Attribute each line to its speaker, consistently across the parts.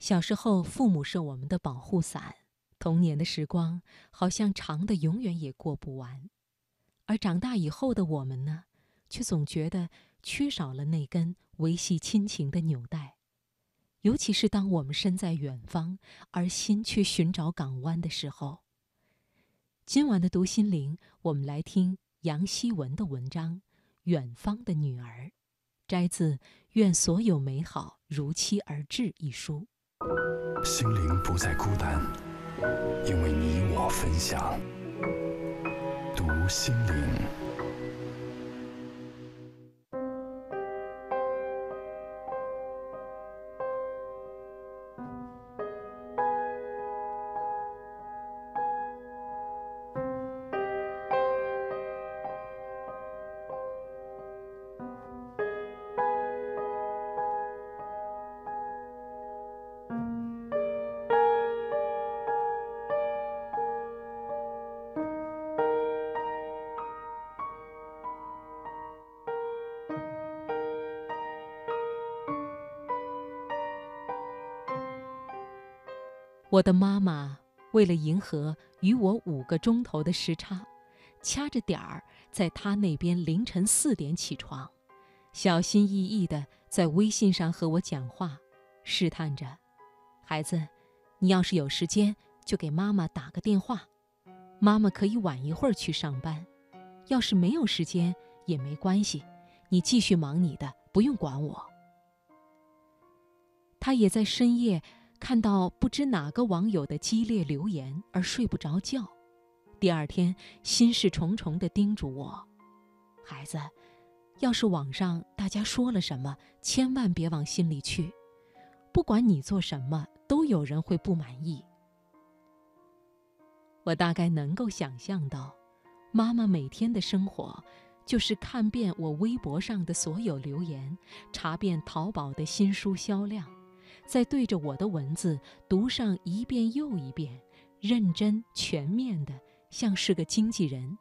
Speaker 1: 小时候，父母是我们的保护伞，童年的时光好像长的永远也过不完。而长大以后的我们呢，却总觉得缺少了那根维系亲情的纽带。尤其是当我们身在远方，而心却寻找港湾的时候。今晚的读心灵，我们来听杨希文的文章《远方的女儿》，摘自《愿所有美好如期而至》一书。
Speaker 2: 心灵不再孤单，因为你我分享。读心灵。
Speaker 1: 我的妈妈为了迎合与我五个钟头的时差，掐着点儿在她那边凌晨四点起床，小心翼翼地在微信上和我讲话，试探着：“孩子，你要是有时间就给妈妈打个电话，妈妈可以晚一会儿去上班；要是没有时间也没关系，你继续忙你的，不用管我。”她也在深夜。看到不知哪个网友的激烈留言而睡不着觉，第二天心事重重地叮嘱我：“孩子，要是网上大家说了什么，千万别往心里去。不管你做什么，都有人会不满意。”我大概能够想象到，妈妈每天的生活就是看遍我微博上的所有留言，查遍淘宝的新书销量。再对着我的文字读上一遍又一遍，认真全面的，像是个经纪人。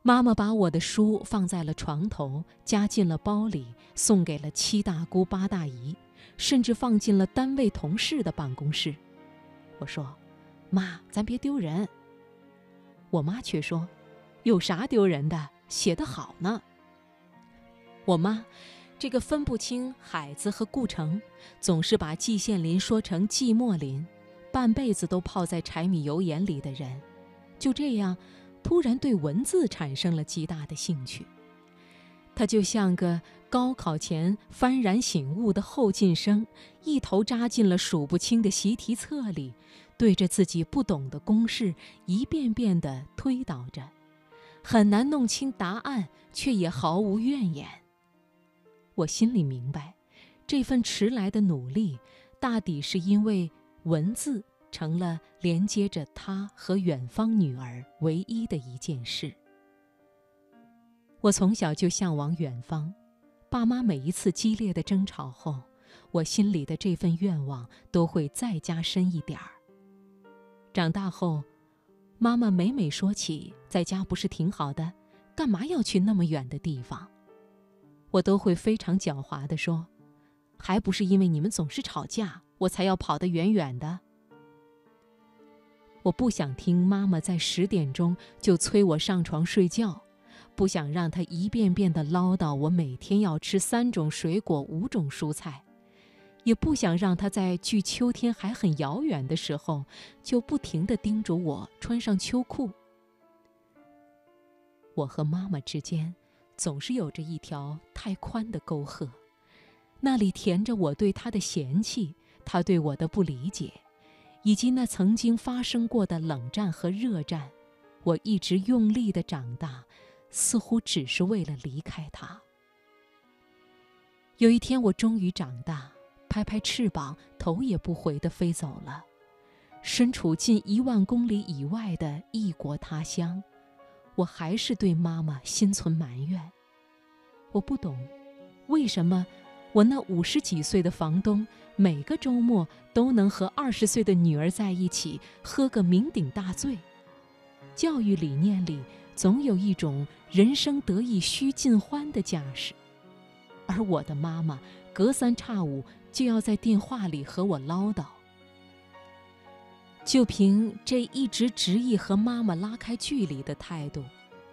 Speaker 1: 妈妈把我的书放在了床头，夹进了包里，送给了七大姑八大姨，甚至放进了单位同事的办公室。我说：“妈，咱别丢人。”我妈却说：“有啥丢人的？写得好呢。”我妈。这个分不清海子和顾城，总是把季羡林说成季莫林，半辈子都泡在柴米油盐里的人，就这样，突然对文字产生了极大的兴趣。他就像个高考前幡然醒悟的后进生，一头扎进了数不清的习题册里，对着自己不懂的公式一遍遍地推导着，很难弄清答案，却也毫无怨言。我心里明白，这份迟来的努力，大抵是因为文字成了连接着他和远方女儿唯一的一件事。我从小就向往远方，爸妈每一次激烈的争吵后，我心里的这份愿望都会再加深一点儿。长大后，妈妈每每说起在家不是挺好的，干嘛要去那么远的地方？我都会非常狡猾地说：“还不是因为你们总是吵架，我才要跑得远远的。”我不想听妈妈在十点钟就催我上床睡觉，不想让她一遍遍地唠叨我每天要吃三种水果、五种蔬菜，也不想让她在距秋天还很遥远的时候就不停地叮嘱我穿上秋裤。我和妈妈之间。总是有着一条太宽的沟壑，那里填着我对他的嫌弃，他对我的不理解，以及那曾经发生过的冷战和热战。我一直用力的长大，似乎只是为了离开他。有一天，我终于长大，拍拍翅膀，头也不回地飞走了，身处近一万公里以外的异国他乡。我还是对妈妈心存埋怨。我不懂，为什么我那五十几岁的房东每个周末都能和二十岁的女儿在一起喝个酩酊大醉？教育理念里总有一种人生得意须尽欢的架势，而我的妈妈隔三差五就要在电话里和我唠叨。就凭这一直执意和妈妈拉开距离的态度，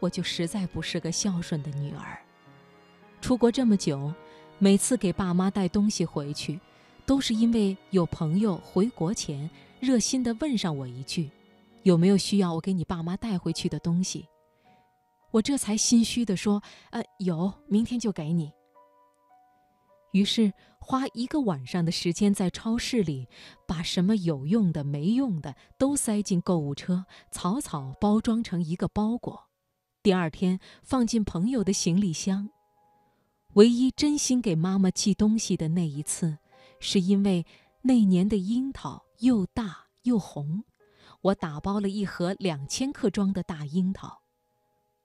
Speaker 1: 我就实在不是个孝顺的女儿。出国这么久，每次给爸妈带东西回去，都是因为有朋友回国前热心地问上我一句：“有没有需要我给你爸妈带回去的东西？”我这才心虚地说：“呃，有，明天就给你。”于是花一个晚上的时间在超市里，把什么有用的、没用的都塞进购物车，草草包装成一个包裹。第二天放进朋友的行李箱。唯一真心给妈妈寄东西的那一次，是因为那年的樱桃又大又红，我打包了一盒两千克装的大樱桃。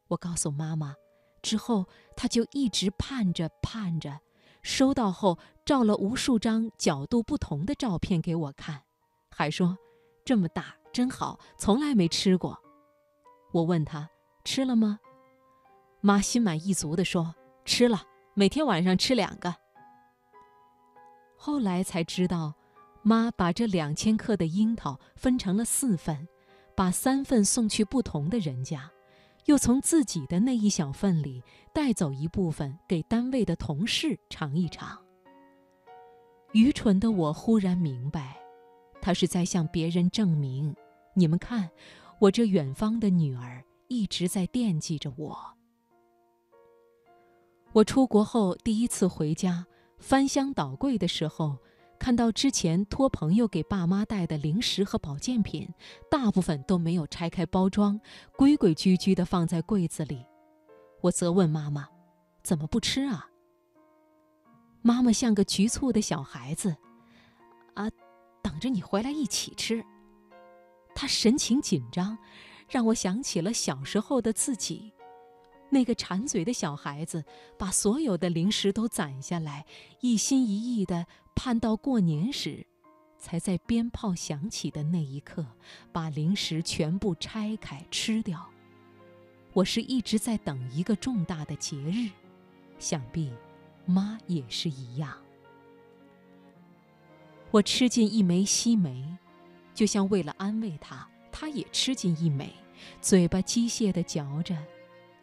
Speaker 1: 我告诉妈妈，之后她就一直盼着盼着。收到后，照了无数张角度不同的照片给我看，还说：“这么大真好，从来没吃过。”我问她吃了吗？妈心满意足地说：“吃了，每天晚上吃两个。”后来才知道，妈把这两千克的樱桃分成了四份，把三份送去不同的人家。又从自己的那一小份里带走一部分给单位的同事尝一尝。愚蠢的我忽然明白，他是在向别人证明：你们看，我这远方的女儿一直在惦记着我。我出国后第一次回家，翻箱倒柜的时候。看到之前托朋友给爸妈带的零食和保健品，大部分都没有拆开包装，规规矩矩地放在柜子里。我责问妈妈：“怎么不吃啊？”妈妈像个局促的小孩子：“啊，等着你回来一起吃。”她神情紧张，让我想起了小时候的自己。那个馋嘴的小孩子，把所有的零食都攒下来，一心一意地盼到过年时，才在鞭炮响起的那一刻，把零食全部拆开吃掉。我是一直在等一个重大的节日，想必妈也是一样。我吃进一枚西梅，就像为了安慰她，她也吃进一枚，嘴巴机械地嚼着。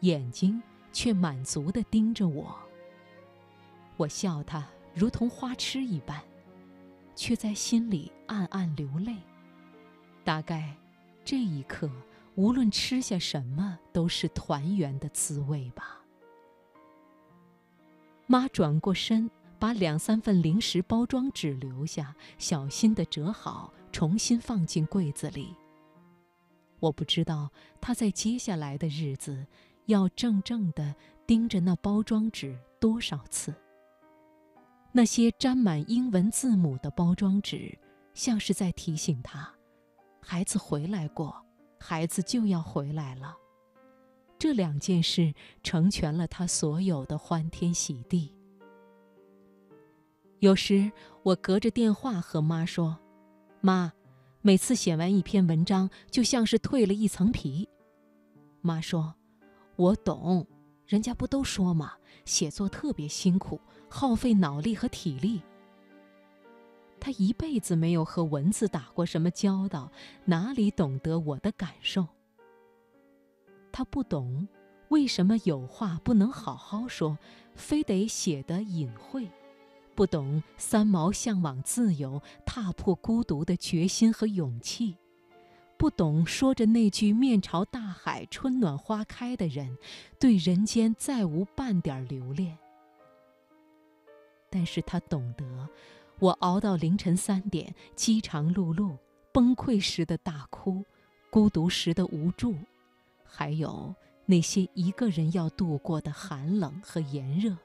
Speaker 1: 眼睛却满足地盯着我。我笑他如同花痴一般，却在心里暗暗流泪。大概这一刻，无论吃下什么，都是团圆的滋味吧。妈转过身，把两三份零食包装纸留下，小心地折好，重新放进柜子里。我不知道她在接下来的日子。要怔怔地盯着那包装纸多少次？那些沾满英文字母的包装纸，像是在提醒他：孩子回来过，孩子就要回来了。这两件事成全了他所有的欢天喜地。有时我隔着电话和妈说：“妈，每次写完一篇文章，就像是蜕了一层皮。”妈说。我懂，人家不都说吗？写作特别辛苦，耗费脑力和体力。他一辈子没有和文字打过什么交道，哪里懂得我的感受？他不懂为什么有话不能好好说，非得写得隐晦；不懂三毛向往自由、踏破孤独的决心和勇气。不懂说着那句“面朝大海，春暖花开”的人，对人间再无半点留恋。但是他懂得，我熬到凌晨三点，饥肠辘辘，崩溃时的大哭，孤独时的无助，还有那些一个人要度过的寒冷和炎热。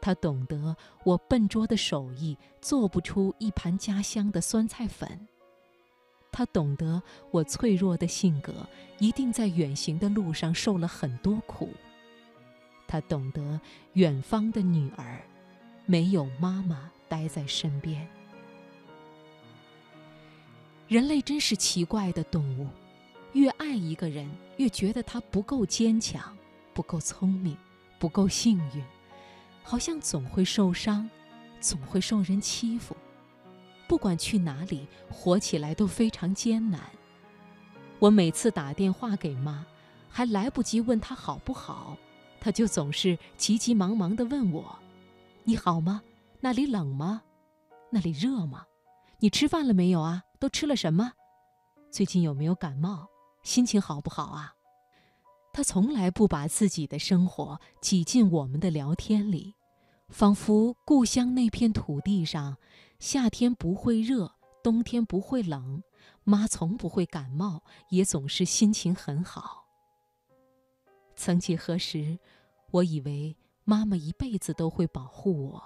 Speaker 1: 他懂得我笨拙的手艺，做不出一盘家乡的酸菜粉。他懂得我脆弱的性格，一定在远行的路上受了很多苦。他懂得远方的女儿，没有妈妈待在身边。人类真是奇怪的动物，越爱一个人，越觉得他不够坚强，不够聪明，不够幸运，好像总会受伤，总会受人欺负，不管去哪里，活起来都非常艰难。我每次打电话给妈，还来不及问她好不好，她就总是急急忙忙地问我：“你好吗？那里冷吗？那里热吗？你吃饭了没有啊？都吃了什么？最近有没有感冒？心情好不好啊？”她从来不把自己的生活挤进我们的聊天里，仿佛故乡那片土地上，夏天不会热，冬天不会冷。妈从不会感冒，也总是心情很好。曾几何时，我以为妈妈一辈子都会保护我，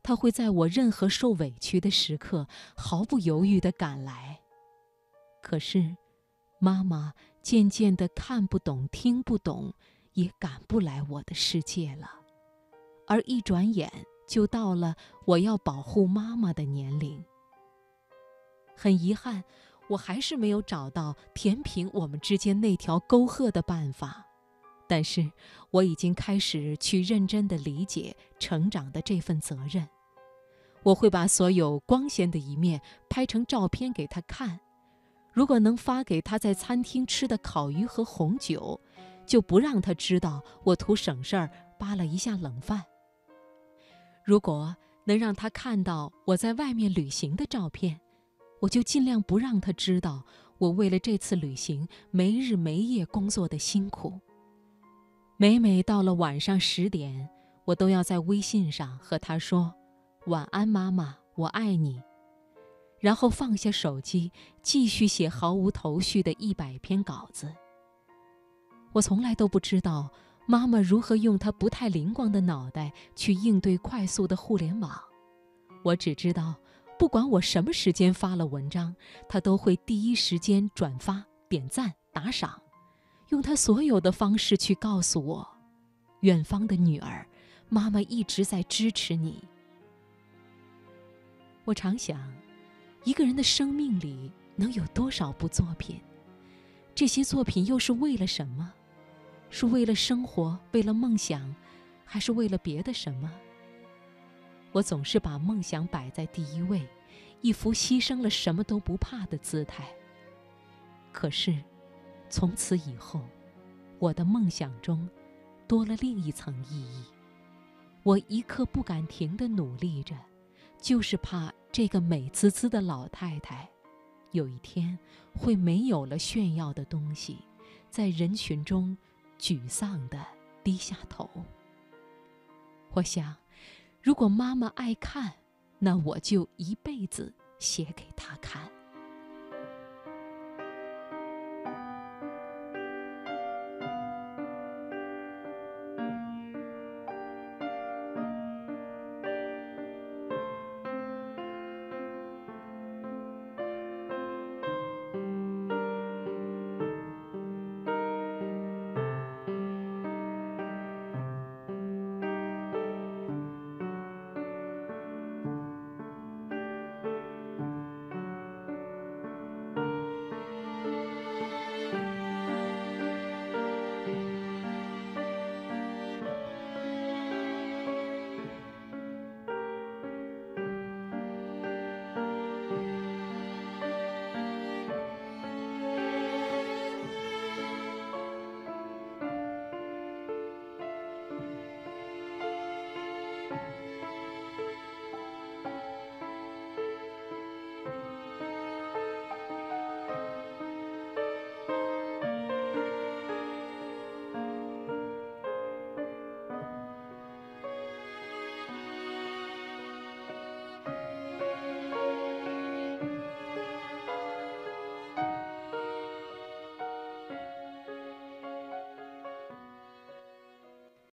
Speaker 1: 她会在我任何受委屈的时刻毫不犹豫地赶来。可是，妈妈渐渐地看不懂、听不懂，也赶不来我的世界了。而一转眼，就到了我要保护妈妈的年龄。很遗憾。我还是没有找到填平我们之间那条沟壑的办法，但是我已经开始去认真的理解成长的这份责任。我会把所有光鲜的一面拍成照片给他看，如果能发给他在餐厅吃的烤鱼和红酒，就不让他知道我图省事儿扒了一下冷饭。如果能让他看到我在外面旅行的照片。我就尽量不让他知道我为了这次旅行没日没夜工作的辛苦。每每到了晚上十点，我都要在微信上和他说：“晚安，妈妈，我爱你。”然后放下手机，继续写毫无头绪的一百篇稿子。我从来都不知道妈妈如何用她不太灵光的脑袋去应对快速的互联网，我只知道。不管我什么时间发了文章，她都会第一时间转发、点赞、打赏，用他所有的方式去告诉我：远方的女儿，妈妈一直在支持你。我常想，一个人的生命里能有多少部作品？这些作品又是为了什么？是为了生活，为了梦想，还是为了别的什么？我总是把梦想摆在第一位，一副牺牲了什么都不怕的姿态。可是，从此以后，我的梦想中多了另一层意义。我一刻不敢停地努力着，就是怕这个美滋滋的老太太，有一天会没有了炫耀的东西，在人群中沮丧地低下头。我想。如果妈妈爱看，那我就一辈子写给她看。